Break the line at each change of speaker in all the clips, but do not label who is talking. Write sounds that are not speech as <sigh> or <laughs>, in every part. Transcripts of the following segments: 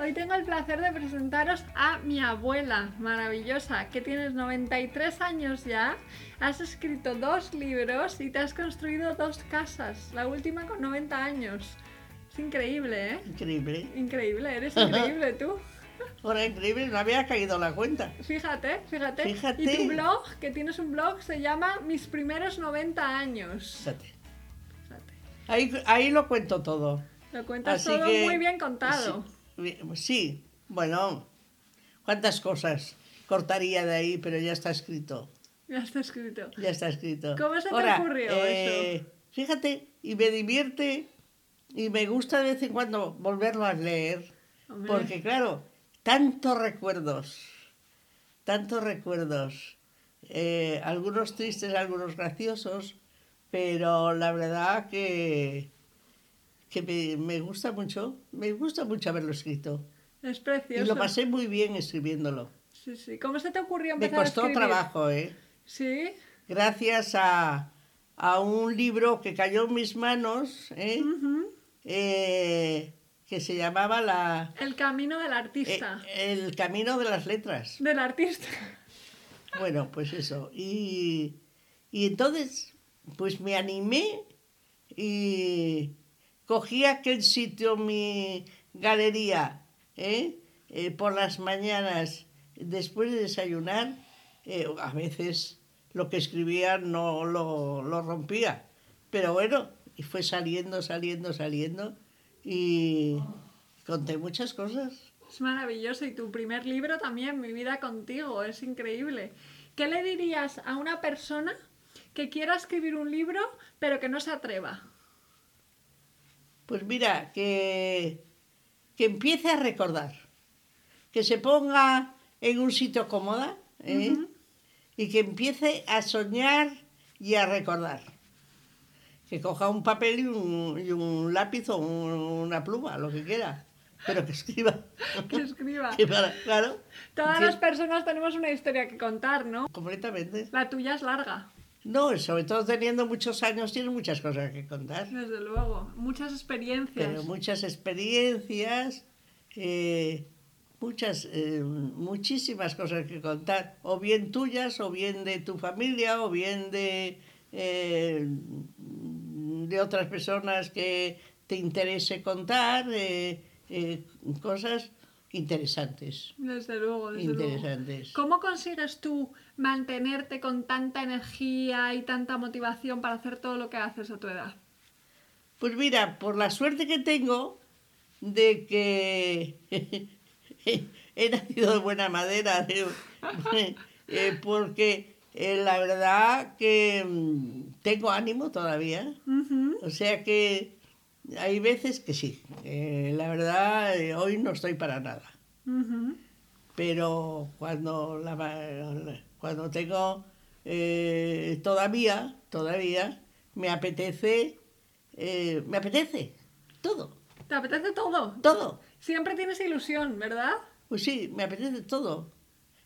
Hoy tengo el placer de presentaros a mi abuela maravillosa, que tienes 93 años ya, has escrito dos libros y te has construido dos casas, la última con 90 años. Es increíble, ¿eh?
Increíble.
Increíble, eres <laughs> increíble tú.
Ahora increíble, no había caído la cuenta.
Fíjate, fíjate.
Fíjate.
Y tu blog, que tienes un blog, se llama Mis primeros 90 años.
Fíjate. Ahí, ahí lo cuento todo.
Lo cuentas
Así
todo
que-
muy bien contado.
Sí, sí, bueno, cuántas cosas cortaría de ahí, pero ya está escrito.
Ya está escrito.
Ya está escrito.
¿Cómo se te
Ahora,
ocurrió
eh,
eso?
Fíjate, y me divierte y me gusta de vez en cuando volverlo a leer,
Hombre.
porque claro, tantos recuerdos, tantos recuerdos, eh, algunos tristes, algunos graciosos, pero la verdad que, que me, me gusta mucho, me gusta mucho haberlo escrito.
Es
Y
precioso.
lo pasé muy bien escribiéndolo.
Sí, sí. ¿Cómo se te ocurrió
Me
empezar
costó
a escribir?
trabajo, ¿eh?
Sí.
gracias a, a un libro que cayó en mis manos, ¿eh? Eh, que se llamaba la,
El camino del
eh,
artista.
El Camino de las Letras.
Del artista.
Bueno, pues eso. Y, y entonces, pues me animé y cogí aquel sitio, mi galería, ¿eh? Eh, por las mañanas, después de desayunar, eh, a veces lo que escribía no lo, lo rompía. Pero bueno, y fue saliendo, saliendo, saliendo y conté muchas cosas.
Es maravilloso. Y tu primer libro también, Mi vida contigo. Es increíble. ¿Qué le dirías a una persona que quiera escribir un libro pero que no se atreva?
Pues mira, que, que empiece a recordar, que se ponga en un sitio cómoda ¿eh? Y que empiece a soñar y a recordar. Que coja un papel y un, y un lápiz o un- una pluma, lo que quiera, pero que escriba. <laughs>
Que escriba. <laughs>
Que para- claro,
Todas las personas tenemos una historia que contar, ¿no?
completamente.
La tuya es larga,
No, sobre todo teniendo muchos años, tiene muchas cosas que contar.
desde luego. Muchas experiencias.
pero muchas experiencias, eh, muchas, eh, muchísimas cosas que contar, o bien tuyas, o bien de tu familia, o bien de, eh, de otras personas que te interese contar, eh, cosas interesantes,
Desde luego, desde luego.
interesantes.
¿Cómo consigues tú mantenerte con tanta energía y tanta motivación para hacer todo lo que haces a tu edad?
Pues mira, por la suerte que tengo de que <laughs> he nacido de buena madera, de- <laughs> eh, porque eh, la verdad que mm, tengo ánimo todavía, o sea que hay veces que sí, eh, la verdad eh, hoy no estoy para nada, pero cuando, la, cuando tengo eh, todavía, todavía me apetece, me apetece todo,
¿Te apetece todo?
todo.
Siempre tienes ilusión, ¿verdad?
Pues sí, me apetece todo.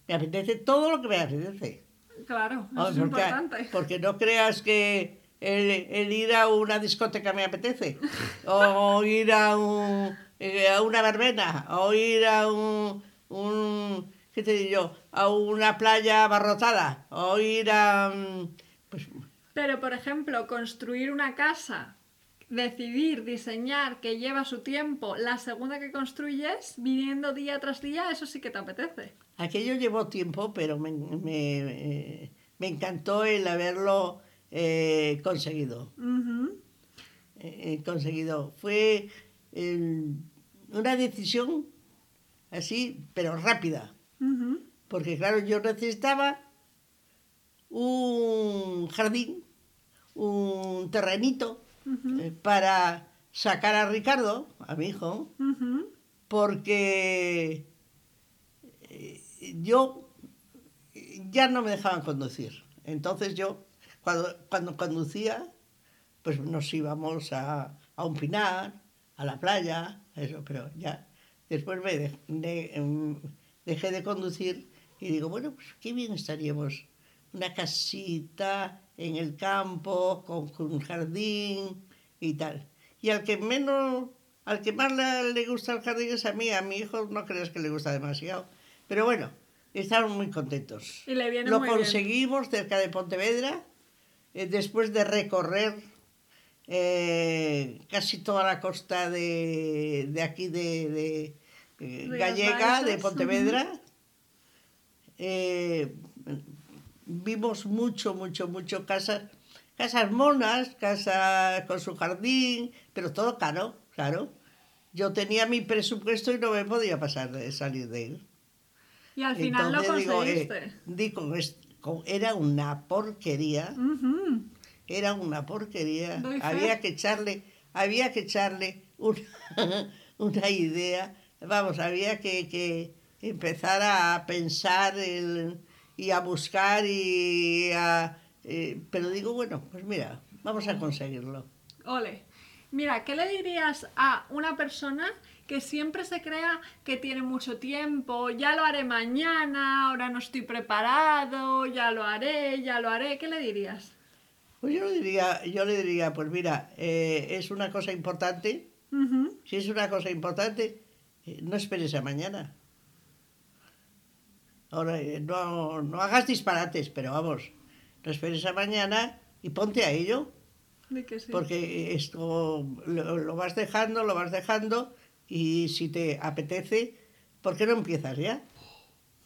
Me apetece todo lo que me apetece.
Claro, eso es
porque,
importante.
porque no creas que el, el ir a una discoteca me apetece. O ir a, un, eh, a una verbena. O ir a un, un- ¿Qué te digo yo? A una playa abarrotada. O ir a... mm, Pues
Pero, por ejemplo, construir una casa, decidir, diseñar, que lleva su tiempo, la segunda que construyes, viniendo día tras día, eso sí que te apetece.
Aquello llevó tiempo, pero me, me, eh, me encantó el haberlo eh, conseguido.
Ujú.
eh, conseguido. Fue eh, una decisión así, pero rápida. Porque claro, yo necesitaba un jardín, un terrenito eh, para sacar a Ricardo, a mi hijo, porque eh, yo ya no me dejaban conducir. Entonces yo, cuando, cuando conducía, pues nos íbamos a, a un pinar, a la playa, eso, pero ya. Después me de- de- em, dejé de conducir y digo, bueno, pues qué bien estaríamos. Una casita en el campo, con, con un jardín y tal. Y al que menos, al que más le, le gusta el jardín es a mí, a mi hijo no crees que le gusta demasiado. Pero bueno, estaban muy contentos.
Y le viene
Lo
muy bien.
conseguimos cerca de Pontevedra, eh, después de recorrer eh, casi toda la costa de, de aquí de, de, eh, gallega, de Pontevedra. Eh, vimos mucho, mucho, mucho casas, casas monas, casas con su jardín, pero todo caro, claro. Yo tenía mi presupuesto y no me podía pasar de salir de él.
Y al final lo
digo, eh,
conseguiste.
digo, es- con- era una porquería, era una porquería.
Doy fe.
Había que echarle, había que echarle una, <laughs> una idea. Vamos, había que, que empezar a pensar el- y a buscar y a, eh, pero digo, bueno, pues mira, vamos a conseguirlo.
Ole. Mira, ¿qué le dirías a una persona que siempre se crea que tiene mucho tiempo? Ya lo haré mañana, ahora no estoy preparado, ya lo haré, ya lo haré. ¿Qué le dirías?
Pues yo le diría, yo le diría, pues mira, eh, es una cosa importante. Si es una cosa importante, eh, no esperes a mañana. Ahora, eh, no, no hagas disparates, pero vamos, no esperes a mañana y ponte a ello,
sí.
porque esto lo, lo vas dejando, lo vas dejando y si te apetece, ¿por qué no empiezas ya?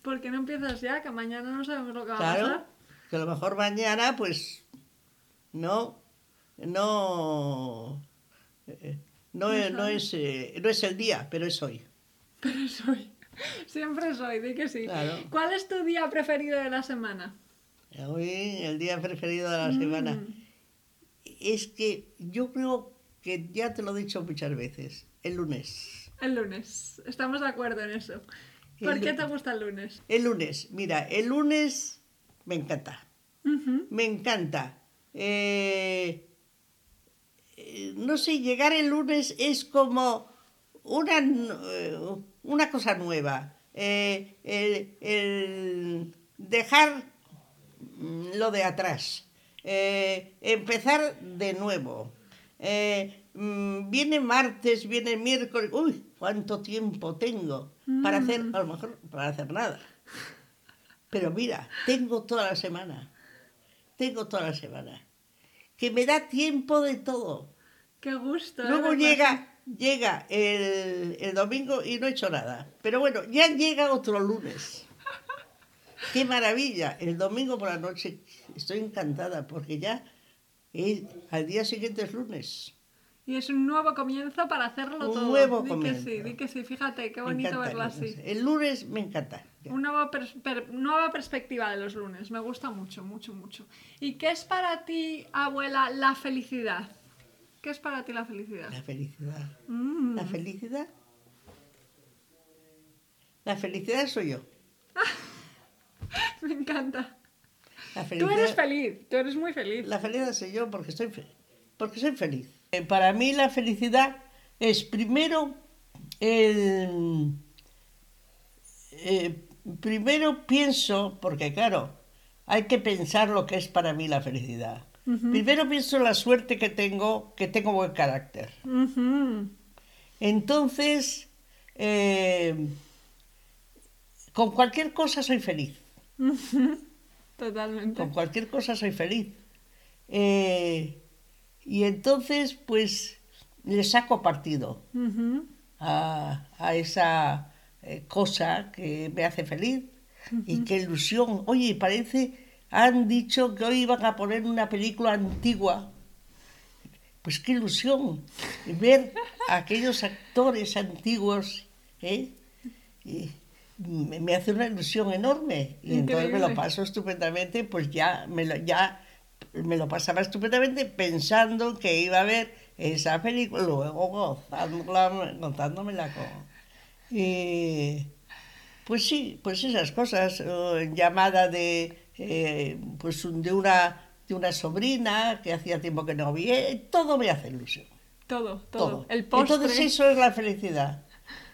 ¿Por qué no empiezas ya? Que mañana no sabemos lo que va a pasar.
que a lo mejor mañana, pues, no, no, eh, no,
No
es, no, es, eh, no es el día, pero es hoy.
Pero soy. <laughs> Siempre soy, di que sí.
Claro.
¿Cuál es tu día preferido de la semana?
Hoy, el día preferido de la semana.
Mm.
Es que yo creo que ya te lo he dicho muchas veces, el lunes.
El lunes. Estamos de acuerdo en eso.
El
¿Por qué te gusta el lunes?
El lunes, mira, el lunes me encanta, me encanta. Eh, eh, no sé, llegar el lunes es como una, eh, una cosa nueva. Eh, el, el dejar mm, lo de atrás, eh, empezar de nuevo. Eh, mm, viene martes, viene miércoles, uy, cuánto tiempo tengo para hacer, a lo mejor para hacer nada. Pero mira, tengo toda la semana, tengo toda la semana, que me da tiempo de todo.
Qué gusto. ¿eh?
Luego llega, llega el, el domingo y no he hecho nada. Pero bueno, ya llega otro lunes. ¡Qué maravilla! El domingo por la noche estoy encantada porque ya es- al día siguiente es lunes.
Y es un nuevo comienzo para hacerlo
Un
todo.
nuevo
di
comienzo.
que sí, di que sí. Fíjate, qué bonito verlo así.
El lunes me encanta.
Una nueva, pers- per- nueva perspectiva de los lunes. Me gusta mucho, mucho, mucho. ¿Y qué es para ti, abuela, la felicidad? ¿Qué es para ti la felicidad?
La felicidad.
Mm.
La felicidad. La felicidad soy yo. <laughs>
Me encanta.
La
Tú eres feliz, tú eres muy feliz.
La felicidad soy yo porque estoy fe- porque soy feliz. Eh, Para mí la felicidad es primero el eh, primero pienso, porque claro, hay que pensar lo que es para mí la felicidad. Primero pienso la suerte que tengo, que tengo buen carácter. Entonces, eh, con cualquier cosa soy feliz. <laughs>
Totalmente.
Con cualquier cosa soy feliz. Eh, y entonces, pues, le saco partido a, a esa eh, cosa que me hace feliz. Y qué ilusión. Oye, parece, han dicho que hoy iban a poner una película antigua. Pues qué ilusión ver a aquellos actores antiguos. ¿eh? Y me, hace una ilusión enorme. Y entonces me lo paso estupendamente, pues ya me lo, ya me lo pasaba estupendamente pensando que iba a ver esa película, luego gozándola, gozándomela con... Y Pues sí, pues esas cosas, o llamada de, eh, pues de una, de una sobrina que hacía tiempo que no vi, eh, todo me hace ilusión.
Todo, todo.
Todo.
El postre.
Entonces eso es la felicidad.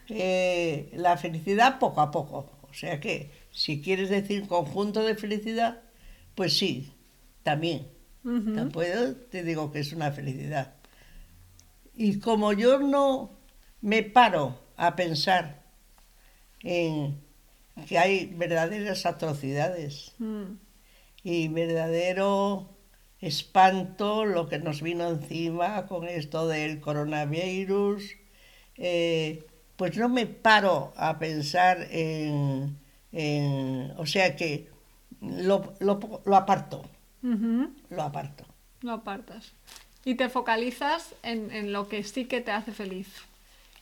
Eh, la felicidad poco a poco. O sea que si quieres decir conjunto de felicidad, pues sí, también.
Ujú.
Tampoco te digo que es una felicidad. Y como yo no me paro a pensar en que hay verdaderas atrocidades
Mm.
y verdadero espanto lo que nos vino encima con esto del coronavirus, eh, pues no me paro a pensar en, en- o sea que lo, lo- lo aparto, Lo aparto.
Lo apartas. Y te focalizas en, en lo que sí que te hace feliz.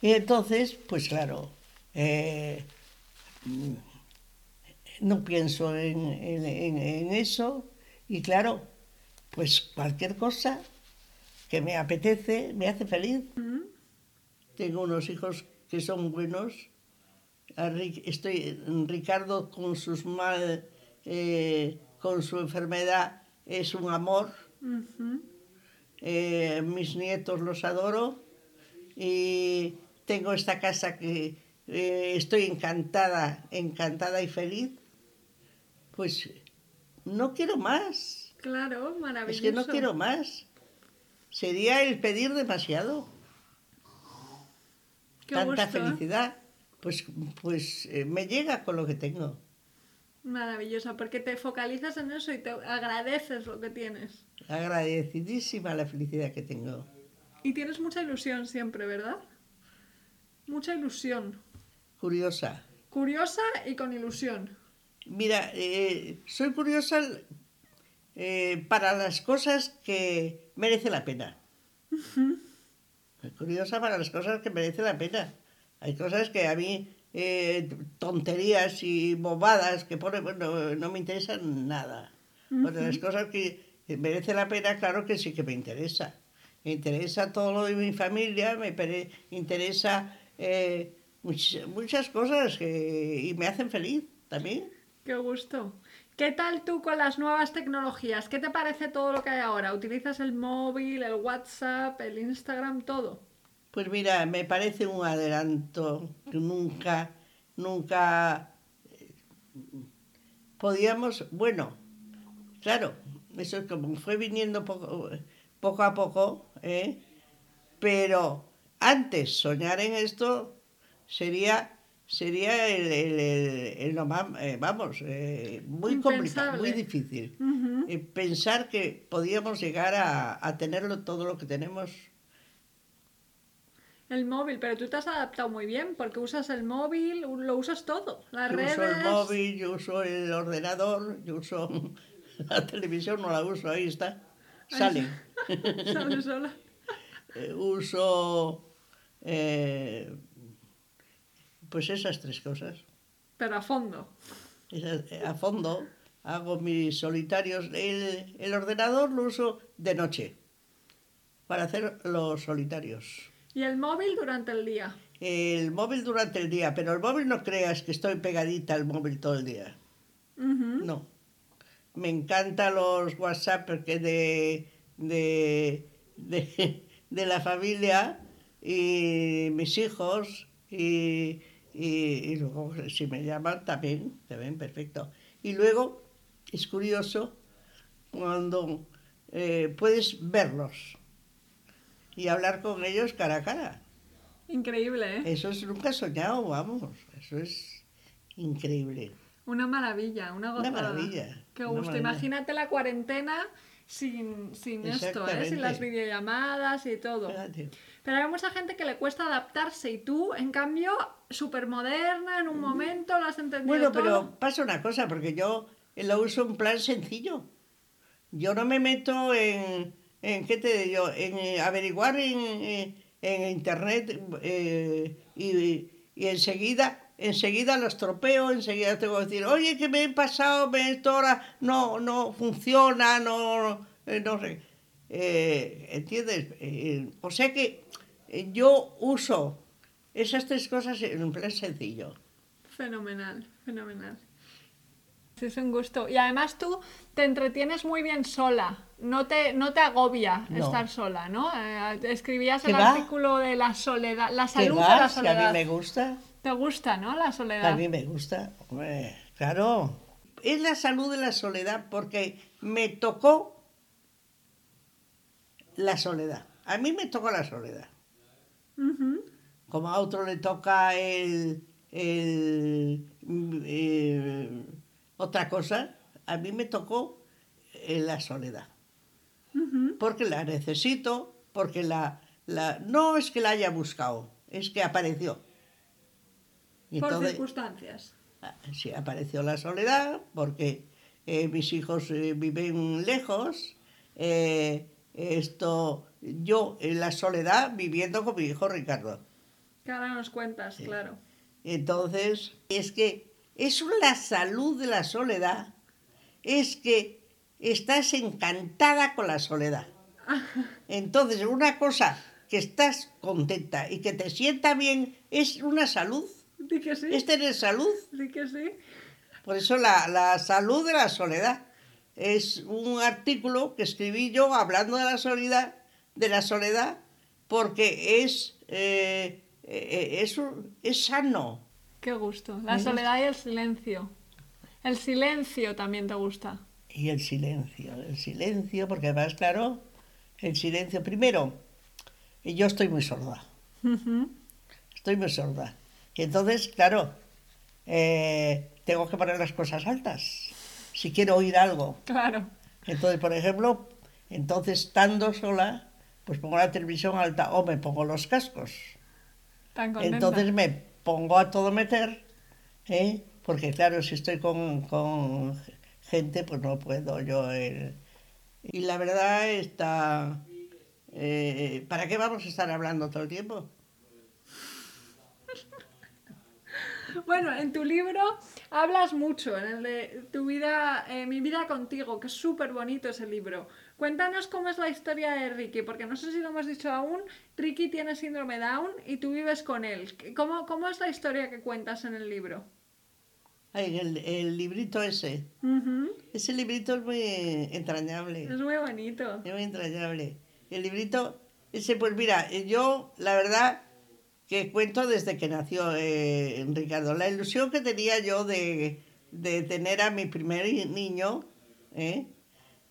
Y entonces, pues claro, eh, mm, no pienso en, en- eso y claro, pues cualquier cosa que me apetece me hace feliz. Tengo unos hijos que son buenos. Estoy, Ricardo con sus mal, eh, con su enfermedad es un amor. Eh, mis nietos los adoro y tengo esta casa que eh, estoy encantada, encantada y feliz. Pues no quiero más,
Claro, maravilloso.
es que no quiero más. Sería el pedir demasiado,
Qué
tanta
gusto, ¿eh?
felicidad. Pues, pues eh, me llega con lo que tengo.
Maravillosa, porque te focalizas en eso y te agradeces lo que tienes.
Agradecidísima la felicidad que tengo.
Y tienes mucha ilusión siempre, ¿verdad? Mucha ilusión.
Curiosa.
Curiosa y con ilusión.
Mira, eh, soy curiosa eh, para las cosas que merece la pena. Soy curiosa para las cosas que merece la pena. Hay cosas que a mí, eh, tonterías y bobadas que pone, bueno, no me interesan nada. Pero las cosas que merece la pena, claro que sí que me interesa. Me interesa todo lo de mi familia, me interesa eh, much- muchas cosas que, y me hacen feliz también.
Qué gusto. ¿Qué tal tú con las nuevas tecnologías? ¿Qué te parece todo lo que hay ahora? ¿Utilizas el móvil, el WhatsApp, el Instagram, todo?
Pues mira, me parece un adelanto que nunca, nunca eh, podíamos, bueno, claro, eso es como fue viniendo poco, poco a poco, ¿eh? pero antes soñar en esto sería sería el, el- el- eh, vamos, eh, muy complicado, muy difícil. Eh, pensar que podíamos llegar a, a tenerlo todo lo que tenemos
El móvil, pero tú te has adaptado muy bien porque usas el móvil, lo usas todo. Las
Yo
redes.
uso el móvil, yo uso el ordenador, yo uso <laughs> la televisión, no la uso, ahí está. Sale. <laughs>
Sale sola.
Eh, uso eh, pues esas tres cosas.
Pero a fondo.
Esas- eh, a fondo hago mis solitarios. El, el ordenador lo uso de noche para hacer los solitarios.
Y el móvil durante el día.
El móvil durante el día, pero el móvil no creas que estoy pegadita al móvil todo el día. No. Me encantan los WhatsApp porque de, de, de, <laughs> de la familia y mis hijos y, y, y luego si me llaman también, también perfecto. Y luego es curioso cuando eh, puedes verlos y hablar con ellos cara a cara.
Increíble, ¿eh?
Eso es nunca soñado, vamos. Eso es increíble.
Una maravilla, una
Una
gozada.
maravilla,
Qué
una
gusto.
maravilla.
Imagínate la cuarentena sin, sin esto, ¿eh? Sin las videollamadas y todo.
Fíjate.
Pero hay mucha gente que le cuesta adaptarse y tú, en cambio, súper moderna, en un momento lo has entendido
Bueno,
todo.
pero pasa una cosa, porque yo lo uso en plan sencillo. Yo no me meto en, en ¿qué te digo? En eh, averiguar en, eh, en internet eh, y, y enseguida, enseguida los tropeo, enseguida tengo que decir, oye, que me he pasado, me esto ahora no, no funciona, no, eh, no sé. Eh, ¿Entiendes? Eh, o sea que yo uso esas tres cosas en un plan sencillo.
Fenomenal, fenomenal. Es un gusto. Y además tú te entretienes muy bien sola. No te, no te agobia
No.
estar sola, ¿no? Eh, escribías
¿Qué
el
va?
artículo de la soledad, la
¿Qué
salud de la
Si a
soledad.
mí me gusta.
¿Te gusta, no? La soledad.
A mí me gusta. Hombre, claro. Es la salud de la soledad porque me tocó la soledad. A mí me tocó la soledad. Como a otro le toca el, el, eh, otra cosa, a mí me tocó eh, la soledad. Porque la necesito, porque la, la... No es que la haya buscado, es que apareció. Y
Por
entonces-
circunstancias.
Ah, Sí, apareció la soledad porque eh, mis hijos eh, viven lejos. eh, esto, yo en la soledad viviendo con mi hijo Ricardo.
Que ahora nos cuentas, claro.
Entonces, es que es la salud de la soledad, es que estás encantada con la soledad. Entonces, una cosa que estás contenta y que te sienta bien es una salud,
Di que sí.
es tener salud.
Di que sí.
Por eso la, la salud de la soledad es un artículo que escribí yo hablando de la soledad, de la soledad porque es, eh, eh, es, un- es sano.
Qué gusto. La soledad y el silencio. El silencio también te gusta.
Y el silencio, el silencio, porque además, claro, el silencio, primero, yo estoy muy sorda, estoy muy sorda. Y entonces, claro, eh, tengo que poner las cosas altas si quiero oír algo.
Claro.
Entonces, por ejemplo, entonces estando sola, pues pongo la televisión alta o me pongo los cascos.
Tan.
Entonces me pongo a todo meter, ¿eh? porque claro, si estoy con, con gente, pues no puedo yo. eh. Y la verdad está... eh, ¿Para qué vamos a estar hablando todo el tiempo? <laughs>
Bueno, en tu libro hablas mucho, en el de tu vida, eh, mi vida contigo, que es súper bonito ese libro. Cuéntanos cómo es la historia de Ricky, porque no sé si lo hemos dicho aún, Ricky tiene síndrome Down y tú vives con él. ¿Cómo, cómo es la historia que cuentas en el libro?
Ay, el, el librito ese.
Ujú.
Ese librito es muy entrañable.
Es muy bonito.
Es muy entrañable. El librito, ese, pues mira, eh, yo la verdad que cuento desde que nació eh, Ricardo. La ilusión que tenía yo de, de tener a mi primer niño, ¿eh?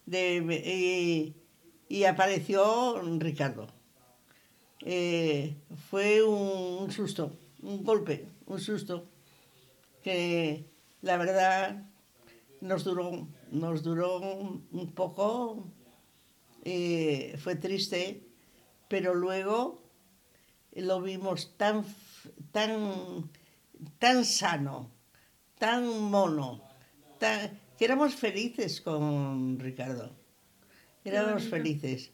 De- y, y apareció Ricardo. Eh, fue un, un susto, un golpe, un susto, que la verdad nos duró, nos duró un poco eh, fue triste, pero luego lo vimos tan, tan, tan sano, tan mono, tan, que éramos felices con Ricardo. Éramos felices.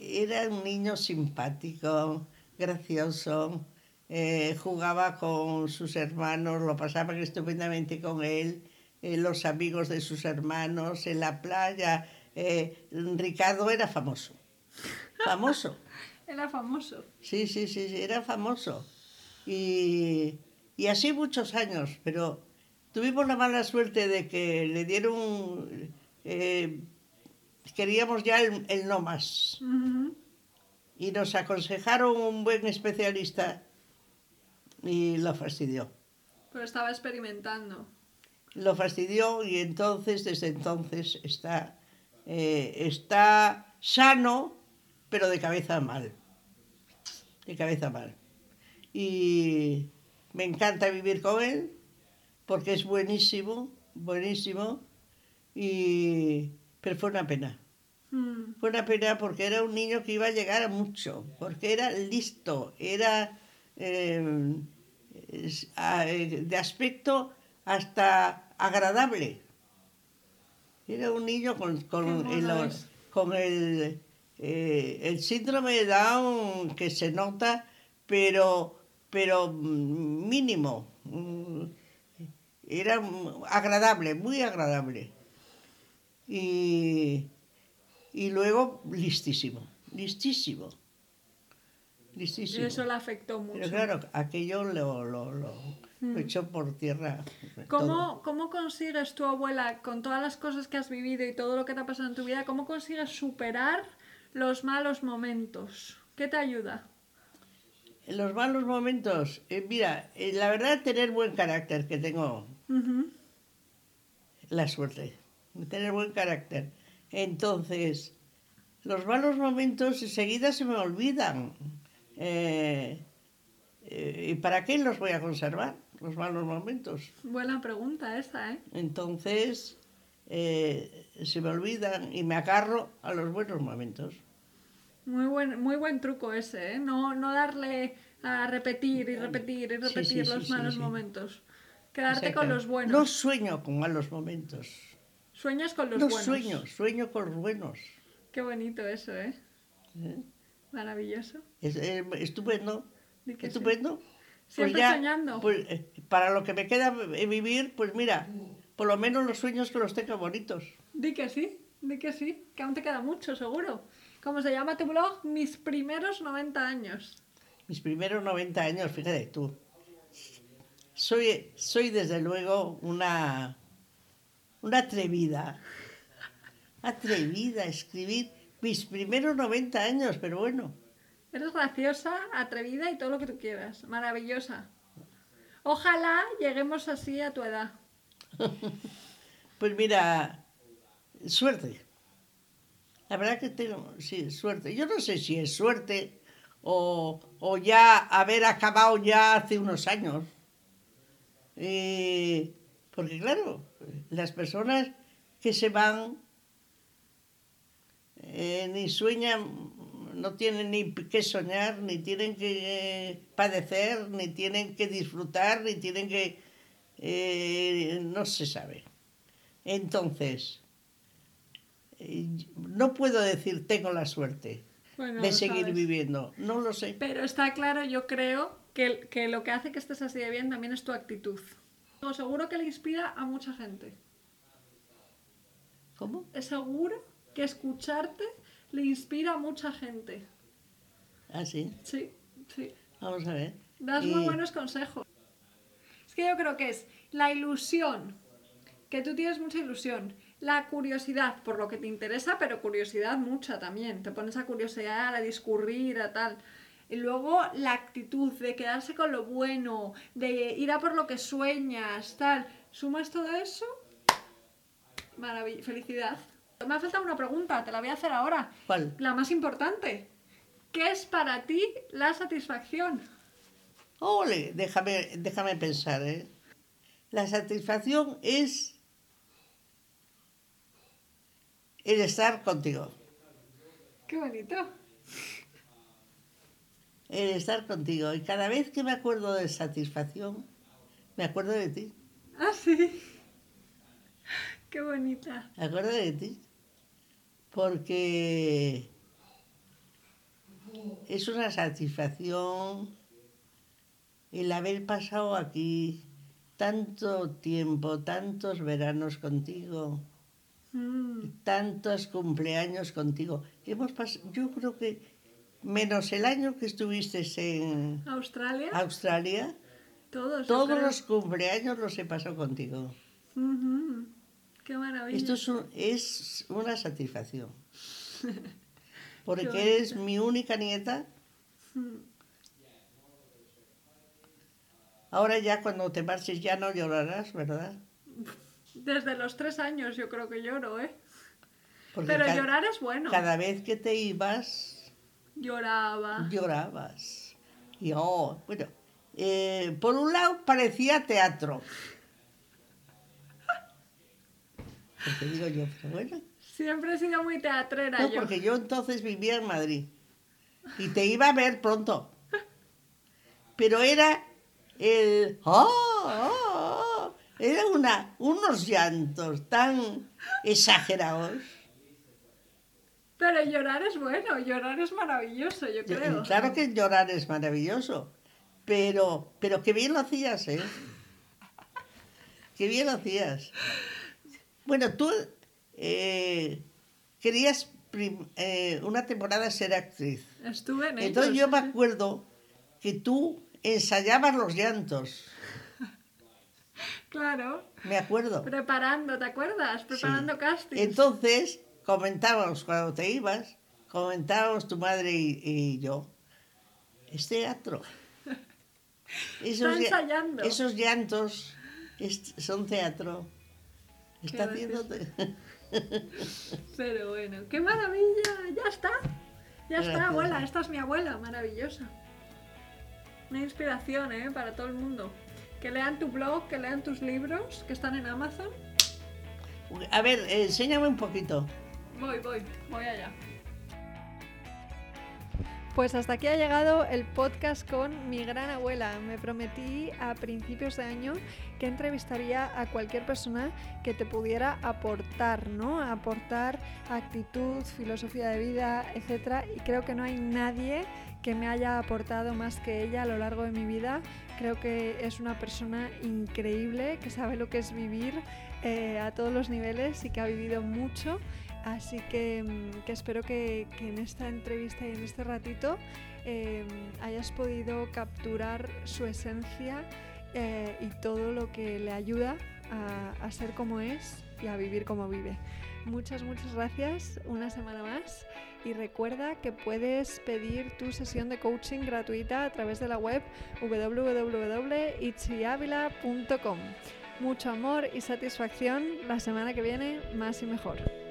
Era un niño simpático, gracioso, eh, jugaba con sus hermanos, lo pasaban estupendamente con él, eh, los amigos de sus hermanos, en la playa. Eh, Ricardo era famoso, famoso. <laughs>
Era famoso.
Sí, sí, sí, sí, era famoso. Y, y así muchos años, pero tuvimos la mala suerte de que le dieron, eh, queríamos ya el, el no más. Y nos aconsejaron un buen especialista y lo fastidió.
Pero estaba experimentando.
Lo fastidió y entonces, desde entonces, está, eh, está sano, pero de cabeza mal. De cabeza mal. Y me encanta vivir con él, porque es buenísimo, buenísimo. Y, pero fue una pena.
Mm.
Fue una pena porque era un niño que iba a llegar a mucho, porque era listo, era eh, es- a- eh, de aspecto hasta agradable. Era un niño con, con el, con el, eh, el síndrome de Down que se nota, pero, pero mínimo. Mm, Era agradable, muy agradable. Y, y luego listísimo, listísimo.
Y
Listísimo.
eso le afectó mucho.
Pero claro, aquello lo, lo, lo, lo echó por tierra.
¿Cómo, ¿Cómo consigues tu abuela, con todas las cosas que has vivido y todo lo que te ha pasado en tu vida, cómo consigues superar los malos momentos? ¿Qué te ayuda?
Los malos momentos, eh, mira, eh, la verdad tener buen carácter, que tengo
Ujú.
la suerte tener buen carácter. Entonces, los malos momentos enseguida se me olvidan. Eh, eh, ¿Y para qué los voy a conservar, los malos momentos?
Buena pregunta esa, ¿eh?
Entonces, eh, se me olvidan y me agarro a los buenos momentos.
Muy buen, muy buen truco ese, ¿eh? No, no darle a repetir y repetir y
sí,
repetir
sí,
los
sí,
malos momentos. Quedarte con los buenos.
No sueño con malos momentos.
Sueñas con los
no
buenos.
sueño, sueño con los buenos.
Qué bonito eso, ¿eh?
¿eh?
Maravilloso.
Es, eh, estupendo.
Di que sí.
Estupendo.
Siempre soñando.
pues, eh, para lo que me queda vivir, pues mira, por lo menos los sueños que los tenga bonitos.
Di que sí, di que sí, que aún te queda mucho, seguro. ¿Cómo se llama tu blog? Mis primeros 90 años.
Mis primeros 90 años, fíjate tú. Soy, soy desde luego una, una atrevida. Atrevida a escribir mis primeros 90 años, pero bueno.
Eres graciosa, atrevida y todo lo que tú quieras. Maravillosa. Ojalá lleguemos así a tu edad. <laughs>
Pues mira, suerte. La verdad que tengo, sí, suerte. Yo no sé si es suerte o, o ya haber acabado ya hace unos años. Eh, porque claro, las personas que se van eh, ni sueñan, no tienen ni que soñar, ni tienen que eh, padecer, ni tienen que disfrutar, ni tienen que... eh, no se sabe. Entonces, eh, no puedo decir tengo la suerte
Bueno,
de seguir
sabes.
viviendo, no lo sé.
Pero está claro, yo creo que, que lo que hace que estés así de bien también es tu actitud. Seguro que le inspira a mucha gente.
¿Cómo?
Es seguro que escucharte le inspira a mucha gente.
Ah, sí,
Sí, sí.
vamos a ver.
Das
Y-
muy buenos consejos. Es que yo creo que es la ilusión, que tú tienes mucha ilusión, la curiosidad por lo que te interesa, pero curiosidad mucha también. Te pones a curiosidad, a discurrir, a tal. Y luego la actitud de quedarse con lo bueno, de ir a por lo que sueñas, tal. Sumas todo eso, maravilla, felicidad. Me ha faltado una pregunta, te la voy a hacer ahora.
¿Cuál?
La más importante. ¿Qué es para ti la satisfacción?
Ole, déjame, déjame pensar, ¿eh? La satisfacción es el estar contigo.
Qué bonito.
El estar contigo. Y cada vez que me acuerdo de satisfacción, me acuerdo de ti.
Ah, sí. Qué bonita.
Acuerdo de ti. Porque es una satisfacción el haber pasado aquí tanto tiempo, tantos veranos contigo,
Mm,
tantos cumpleaños contigo. Hemos yo creo que menos el año que estuviste en
Australia,
Australia,
todos.
los cumpleaños los he pasado contigo.
Qué maravilla.
Esto es, un- es una satisfacción. <laughs> Porque eres mi única nieta. Ahora ya cuando te marches ya no llorarás, ¿verdad?
Desde los tres años yo creo que lloro, ¿eh?
Porque
Pero llorar es bueno.
cada vez que te ibas,
Lloraba.
llorabas. Y oh, bueno, eh, por un lado parecía teatro. Porque digo yo, pero bueno,
Siempre he sido muy teatrera
no,
yo.
porque yo entonces vivía en Madrid y te iba a ver pronto. Pero era el... ¡Oh! oh, oh! Era una, unos llantos tan exagerados.
Pero llorar es bueno, llorar es maravilloso, yo
Yo-
creo.
Claro que llorar es maravilloso, pero, pero qué bien lo hacías, ¿eh? Qué bien lo hacías. Bueno, tú eh, querías eh, una temporada ser actriz.
Estuve en
Entonces
ellos,
yo me acuerdo que tú ensayabas los llantos.
Claro.
Me acuerdo.
Preparando, ¿te acuerdas? Preparando
Sí.
castings.
Entonces, comentábamos cuando te ibas, comentábamos tu madre y, y yo, es teatro. <laughs>
Está
llan-
ensayando.
esos llantos es- son teatro. Está
Qué
haciendo... te- <laughs>
Pero bueno, qué maravilla, ya está. Ya está, abuela, esta es mi abuela, maravillosa. Una inspiración, ¿eh? Para todo el mundo. Que lean tu blog, que lean tus libros, que están en Amazon.
A ver, enséñame un poquito.
Voy, voy, voy allá. Pues hasta aquí ha llegado el podcast con mi gran abuela. Me prometí a principios de año que entrevistaría a cualquier persona que te pudiera aportar, ¿no? Aportar actitud, filosofía de vida, etc. Y creo que no hay nadie que me haya aportado más que ella a lo largo de mi vida. Creo que es una persona increíble, que sabe lo que es vivir eh, a todos los niveles y que ha vivido mucho. Así que, mm, espero que, en esta entrevista y en este ratito eh, hayas podido capturar su esencia eh, y todo lo que le ayuda a, ser como es y a vivir como vive. Muchas, muchas gracias una semana más y recuerda que puedes pedir tu sesión de coaching gratuita a través de la web www.itziavila.com. Mucho amor y satisfacción la semana que viene, más y mejor.